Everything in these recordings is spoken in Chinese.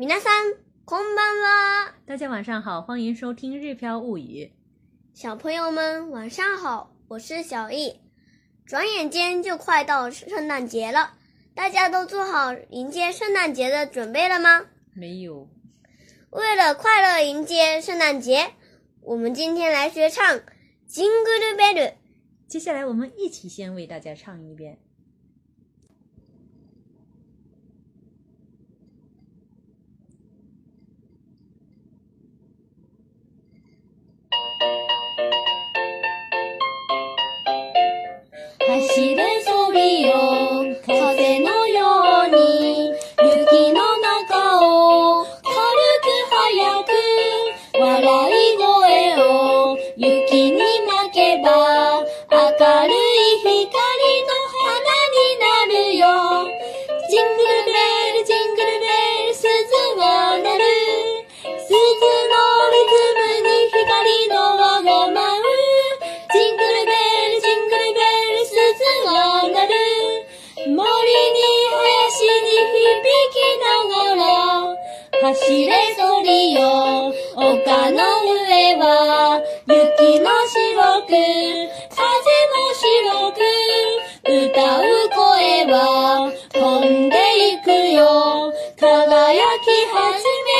米娜桑，空班啦！大家晚上好，欢迎收听《日飘物语》。小朋友们晚上好，我是小易。转眼间就快到圣诞节了，大家都做好迎接圣诞节的准备了吗？没有。为了快乐迎接圣诞节，我们今天来学唱《Jingle b e l l 接下来我们一起先为大家唱一遍。ジングルベル、ジングルベル、鈴が鳴る。鈴のリズムに光の輪が舞う。ジングルベル、ジングルベル、鈴が鳴る。森に林に響きながら、走れそりよ、丘の上は、雪も白く、風も白く、歌う声は、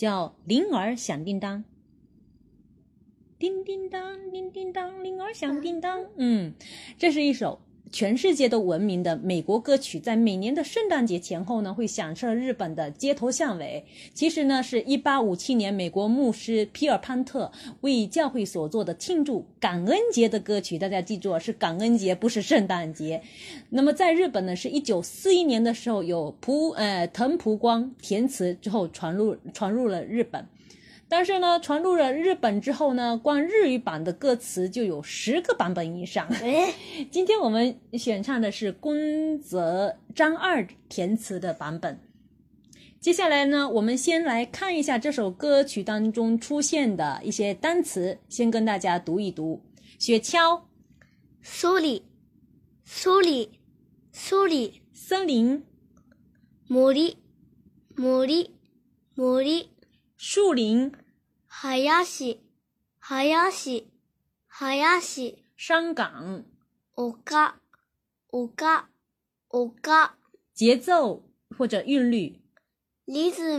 叫铃儿响叮当，叮叮当，叮叮当，铃儿响叮当。嗯，这是一首。全世界都闻名的美国歌曲，在每年的圣诞节前后呢，会响彻日本的街头巷尾。其实呢，是一八五七年美国牧师皮尔潘特为教会所做的庆祝感恩节的歌曲。大家记住是感恩节，不是圣诞节。那么在日本呢，是一九四一年的时候，有蒲呃藤蒲光填词之后传入传入了日本。但是呢，传入了日本之后呢，光日语版的歌词就有十个版本以上。哎，今天我们选唱的是宫泽章二填词的版本。接下来呢，我们先来看一下这首歌曲当中出现的一些单词，先跟大家读一读：雪橇、苏里、苏里、苏里、森林、魔力、魔力、魔力。树林，林山岗，山嘎，山嘎，山嘎，节奏或者韵律，节奏，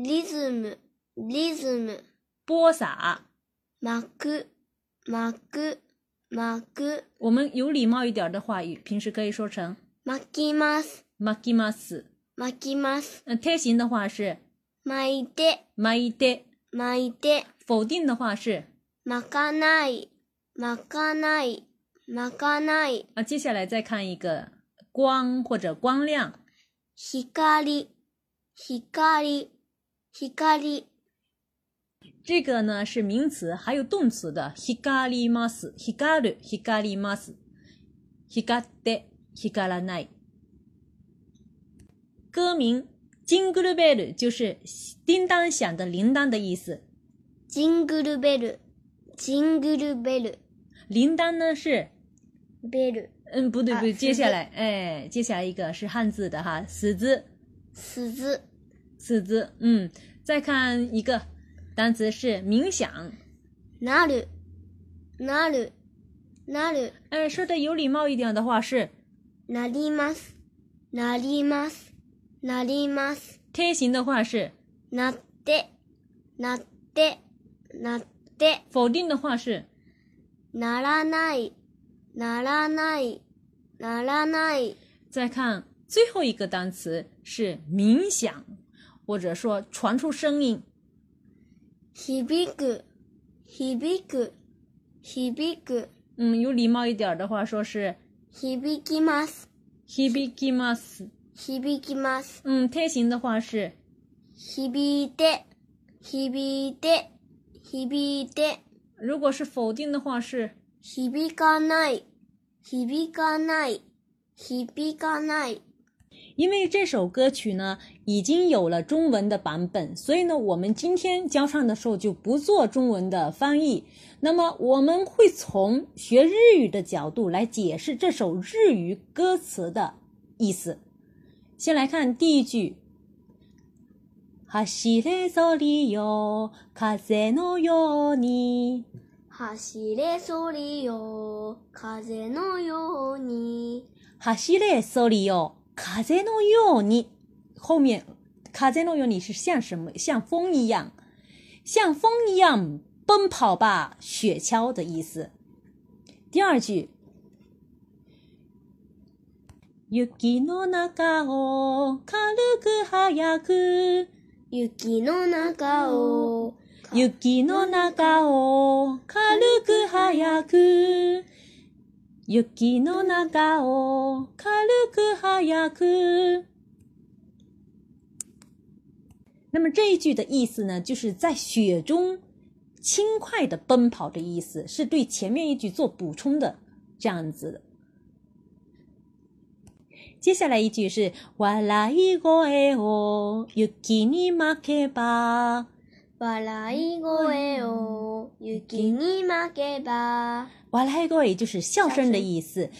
节奏，节奏。播撒，播撒，播撒。我们有礼貌一点的话，平时可以说成，播撒，播撒，播撒。嗯，贴文的话是。巻いて。巻いて。巻いて。否定的话是。巻かない。巻かない。巻かない。啊，接下来再看一个光或者光亮。光。光。光。这个呢是名词，还有动词的。光ります。光る。光ります。光って。光らない。歌名。金咕噜贝鲁就是叮当响的铃铛的意思。金咕噜贝鲁，金咕噜贝鲁。铃铛呢是贝鲁。嗯，不对，不对，接下来，哎，接下来一个是汉字的哈，死字。死字。死字，嗯，再看一个单词是冥想。なる、なる、なる。哎，说的有礼貌一点的话是。なります、なります。なります。天行的话是。なって、なって、なって。否定的话是。ならない、ならない、ならない。再看最后一个单词是冥想，或者说传出声音。響く、響く、響く。嗯，有礼貌一点的话说是。響きます、響きます。響きます。嗯，贴形的话是響いて、響いて、響いて。如果是否定的话是響かない、響かない、響かない。因为这首歌曲呢已经有了中文的版本，所以呢，我们今天教唱的时候就不做中文的翻译。那么，我们会从学日语的角度来解释这首日语歌词的意思。先来看第一句，走走哟，风的样。走走哟，风的样。走走哟，风的样。后面风的样是像什么？像风一样，像风一样奔跑吧雪橇的意思。第二句。雪の中を軽く早く。雪の中を雪の中を軽く早く。雪の中を軽く早く。那么这一句的意思呢，就是在雪中轻快的奔跑的意思，是对前面一句做补充的这样子的。接下来一句是“哇啦一个ご哦，を给你ま给吧”。哇啦一个ご哦，を给你ま给吧。哇啦い个ご就是笑声的意思，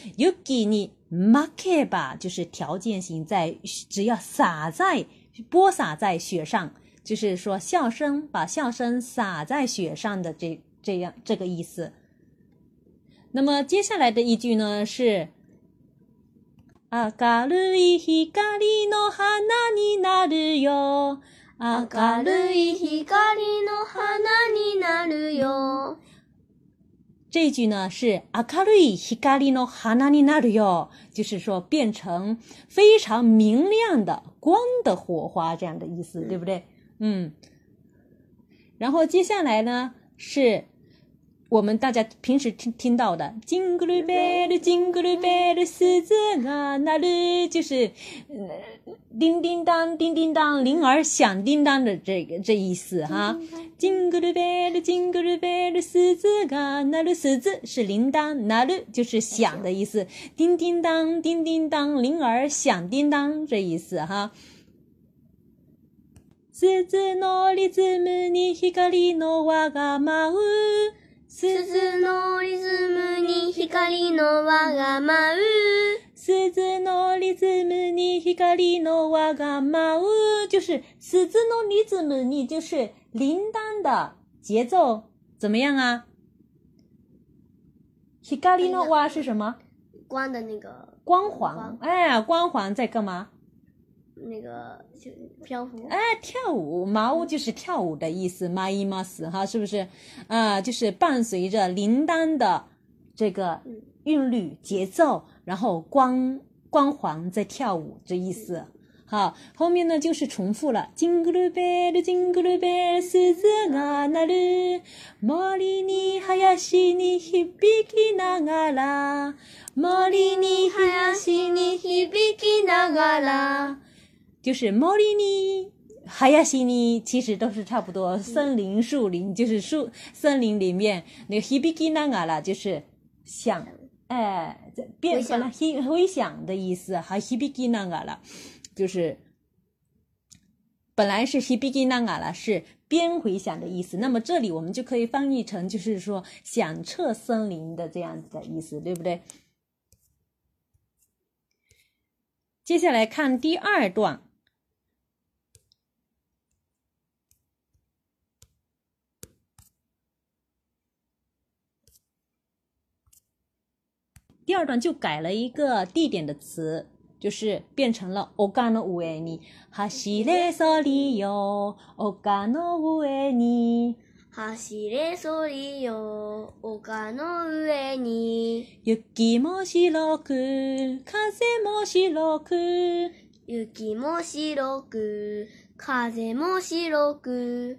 给你ま给ば就是条件性在，只要洒在、播撒在雪上，就是说笑声把笑声洒在雪上的这这样这个意思。那么接下来的一句呢是。明るい光の花になるよ。明るい光の花になるよ。这一句呢是明るい光の花になるよ，就是说变成非常明亮的光的火花这样的意思，对不对？嗯。然后接下来呢是我们大家平时听听到的“金咕噜贝噜，金咕噜贝噜，狮子啊那里就是“叮叮当，叮叮当，铃儿响叮当”的这个这意思哈。“金咕噜贝噜，金咕噜贝噜，狮子啊那里狮子是铃铛，那里就是响的意思，“叮叮当，叮叮当，铃儿响叮当”这意思哈。“スズのリズムに光の輪が舞う”。鈴のリズムに光の輪が舞う。鈴のリズムに光の輪が舞う。就是鈴のリズム，に就是铃铛的节奏，怎么样啊？光的那，是什么？光的那个。光环，哎，光环在干嘛？那个漂浮。哎，跳舞，麻屋就是跳舞的意思，麻衣麻死哈，是不是？啊、就是伴随着铃铛的这个韵律节奏，然后光光环在跳舞，这意思。好，后面呢就是重复了。Jingle bell, jingle bell, 四字啊那绿，森に林に響きながら，森に林に響就是毛里尼，哈亚西尼，其实都是差不多。森林、树林，就是树森林里面那个 hibiki na ga 了，就是响，哎，变成了回回响的意思。还西 hibiki na ga 了，就是本来是 hibiki na ga 了，是边回响的意思。那么这里我们就可以翻译成，就是说响彻森林的这样子的意思，对不对？接下来看第二段。第二段就改了一个地点的词，就是变成了“オカの上に走れソリよ”。オカの上に走れソリよ。オカの上に雪も白く、風も白く。雪も白く、風も白く。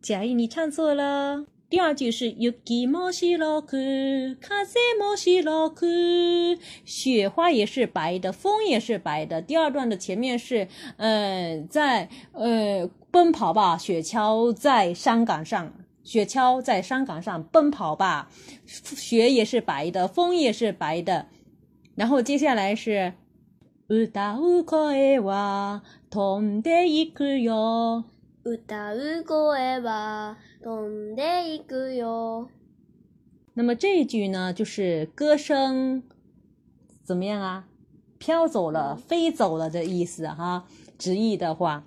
假意你唱错了。第二句是ゆきましろく、風ましろく，雪花也是白的，风也是白的。第二段的前面是，嗯，在呃奔跑吧，雪橇在山岗上，雪橇在山岗上奔跑吧，雪也是白的，风也是白的。然后接下来是うたうかえわ、童的行くよ。歌う声は飛んでいくよ。那么这一句呢，就是歌声怎么样啊？飘走了、飞走了的意思哈。直译的话，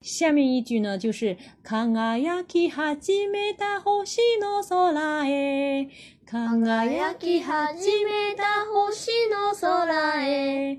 下面一句呢就是“輝き始めた星の空へ”，輝き始めた星の空へ。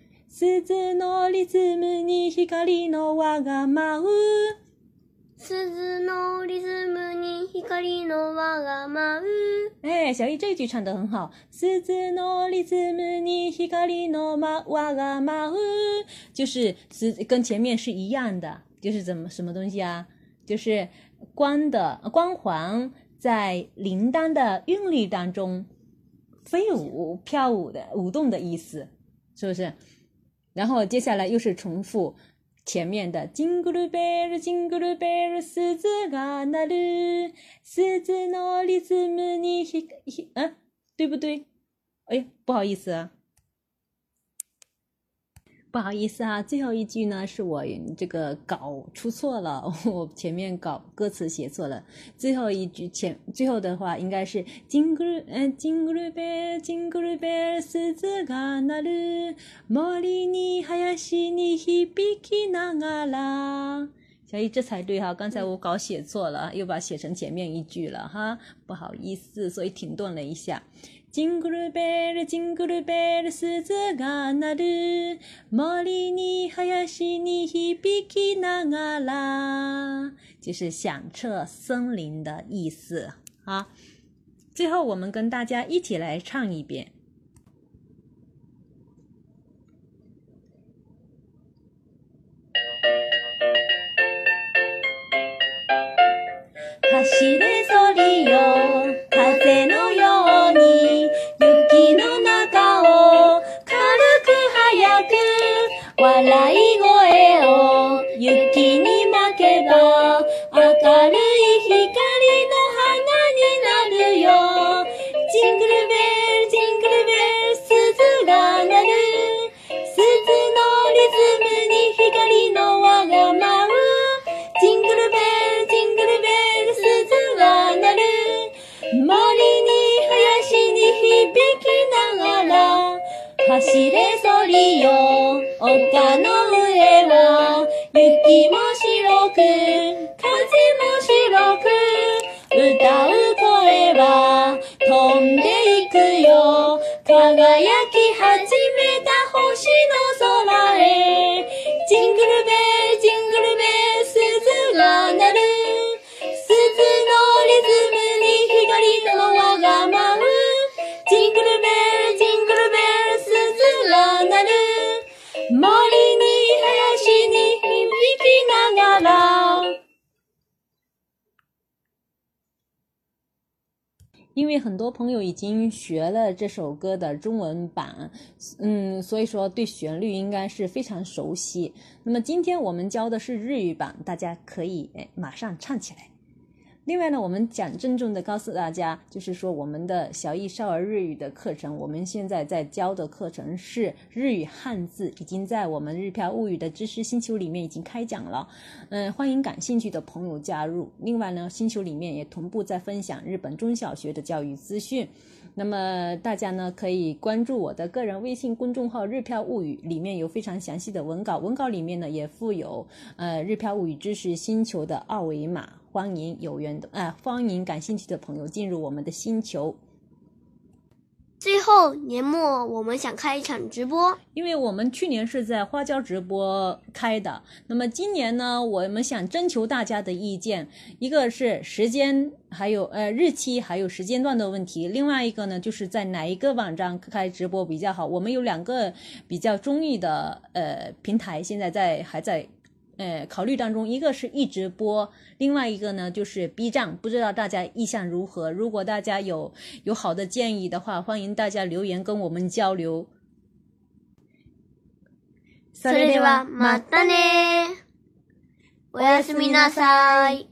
鈴のリズムに光の輪が舞う。鈴のリズムに光の輪が舞う。哎，小姨这一句唱的很好。鈴のリズムに光の輪が舞う。就是是跟前面是一样的，就是怎么什么东西啊？就是光的光环在铃铛的韵律当中飞舞、跳舞的舞动的意思，是不是？然后接下来又是重复前面的金咕噜贝尔，金咕噜贝尔狮子在哪里？狮子哪里是迷你黑黑？嗯，对不对？哎呀，不好意思。不好意思啊，最后一句呢是我这个搞出错了，我前面搞歌词写错了。最后一句前最后的话应该是金库尔，哎，金库尔贝尔，金库尔贝尔狮子卡纳鲁，莫里尼哈亚西尼皮皮纳阿拉。小姨这才对哈，刚才我搞写错了，又把写成前面一句了哈，不好意思，所以停顿了一下。“Jingle bells, jingle bells, s u z a n 林に響きながら。就是响彻森林的意思好。最后，我们跟大家一起来唱一遍。”輝き始めた星の空因为很多朋友已经学了这首歌的中文版，嗯，所以说对旋律应该是非常熟悉。那么今天我们教的是日语版，大家可以哎马上唱起来。另外呢，我们讲郑重的告诉大家，就是说我们的小艺少儿日语的课程，我们现在在教的课程是日语汉字，已经在我们日漂物语的知识星球里面已经开讲了，嗯，欢迎感兴趣的朋友加入。另外呢，星球里面也同步在分享日本中小学的教育资讯，那么大家呢可以关注我的个人微信公众号“日漂物语”，里面有非常详细的文稿，文稿里面呢也附有呃日漂物语知识星球的二维码。欢迎有缘的啊，欢迎感兴趣的朋友进入我们的星球。最后年末，我们想开一场直播，因为我们去年是在花椒直播开的。那么今年呢，我们想征求大家的意见，一个是时间，还有呃日期，还有时间段的问题；另外一个呢，就是在哪一个网站开直播比较好。我们有两个比较中意的呃平台，现在在还在。呃，考虑当中，一个是一直播，另外一个呢就是 B 站，不知道大家意向如何？如果大家有有好的建议的话，欢迎大家留言跟我们交流。ね。おや马丹妮，さい。